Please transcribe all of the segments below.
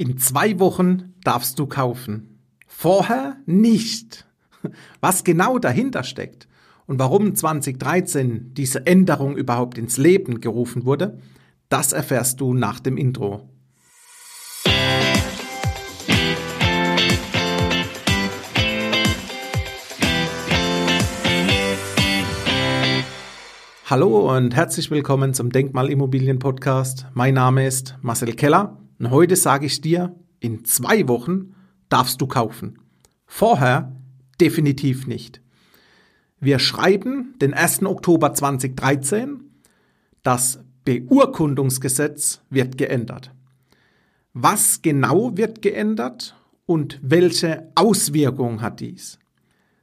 In zwei Wochen darfst du kaufen. Vorher nicht. Was genau dahinter steckt und warum 2013 diese Änderung überhaupt ins Leben gerufen wurde, das erfährst du nach dem Intro. Hallo und herzlich willkommen zum Denkmalimmobilien Podcast. Mein Name ist Marcel Keller und heute sage ich dir, in zwei Wochen darfst du kaufen. Vorher definitiv nicht. Wir schreiben den 1. Oktober 2013. Das Beurkundungsgesetz wird geändert. Was genau wird geändert und welche Auswirkungen hat dies?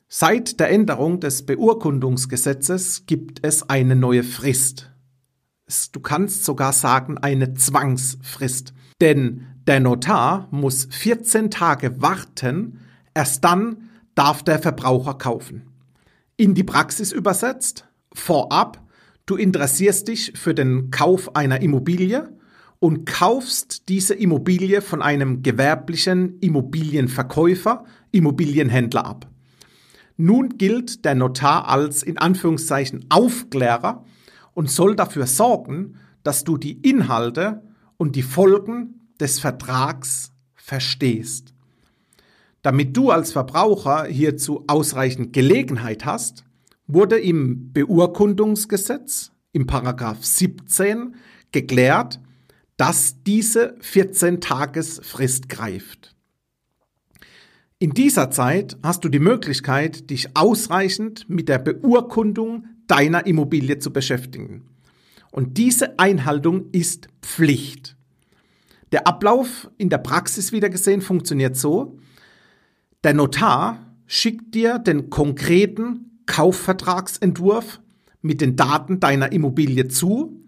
Seit der Änderung des Beurkundungsgesetzes gibt es eine neue Frist. Du kannst sogar sagen eine Zwangsfrist. Denn der Notar muss 14 Tage warten, erst dann darf der Verbraucher kaufen. In die Praxis übersetzt, vorab, du interessierst dich für den Kauf einer Immobilie und kaufst diese Immobilie von einem gewerblichen Immobilienverkäufer, Immobilienhändler ab. Nun gilt der Notar als in Anführungszeichen Aufklärer und soll dafür sorgen, dass du die Inhalte und die Folgen des Vertrags verstehst. Damit du als Verbraucher hierzu ausreichend Gelegenheit hast, wurde im Beurkundungsgesetz im Paragraph 17 geklärt, dass diese 14 Tagesfrist greift. In dieser Zeit hast du die Möglichkeit, dich ausreichend mit der Beurkundung deiner Immobilie zu beschäftigen. Und diese Einhaltung ist Pflicht. Der Ablauf in der Praxis wieder gesehen funktioniert so. Der Notar schickt dir den konkreten Kaufvertragsentwurf mit den Daten deiner Immobilie zu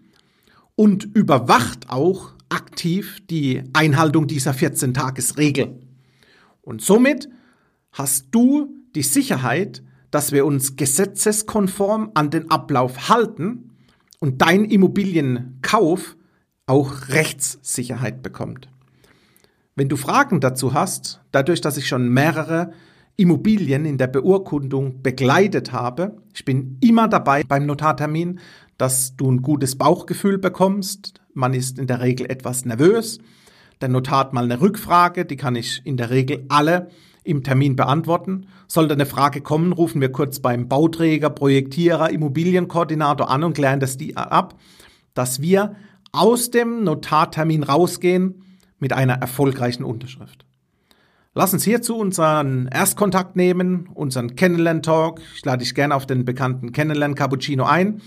und überwacht auch aktiv die Einhaltung dieser 14-Tages-Regel. Und somit hast du die Sicherheit, dass wir uns gesetzeskonform an den Ablauf halten und dein Immobilienkauf auch Rechtssicherheit bekommt. Wenn du Fragen dazu hast, dadurch, dass ich schon mehrere Immobilien in der Beurkundung begleitet habe, ich bin immer dabei beim Notartermin, dass du ein gutes Bauchgefühl bekommst. Man ist in der Regel etwas nervös. Der Notar hat mal eine Rückfrage, die kann ich in der Regel alle im Termin beantworten. Sollte eine Frage kommen, rufen wir kurz beim Bauträger, Projektierer, Immobilienkoordinator an und klären das die ab, dass wir aus dem Notartermin rausgehen mit einer erfolgreichen Unterschrift. Lass uns hierzu unseren Erstkontakt nehmen, unseren Kennenlern-Talk. Ich lade dich gerne auf den bekannten Kennenlern-Cappuccino ein.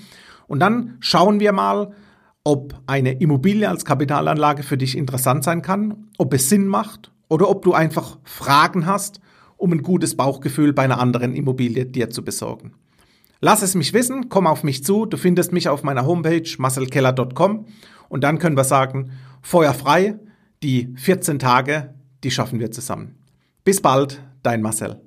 Und dann schauen wir mal, ob eine Immobilie als Kapitalanlage für dich interessant sein kann, ob es Sinn macht oder ob du einfach Fragen hast, um ein gutes Bauchgefühl bei einer anderen Immobilie dir zu besorgen. Lass es mich wissen, komm auf mich zu, du findest mich auf meiner Homepage marcelkeller.com und dann können wir sagen, Feuer frei, die 14 Tage, die schaffen wir zusammen. Bis bald, dein Marcel.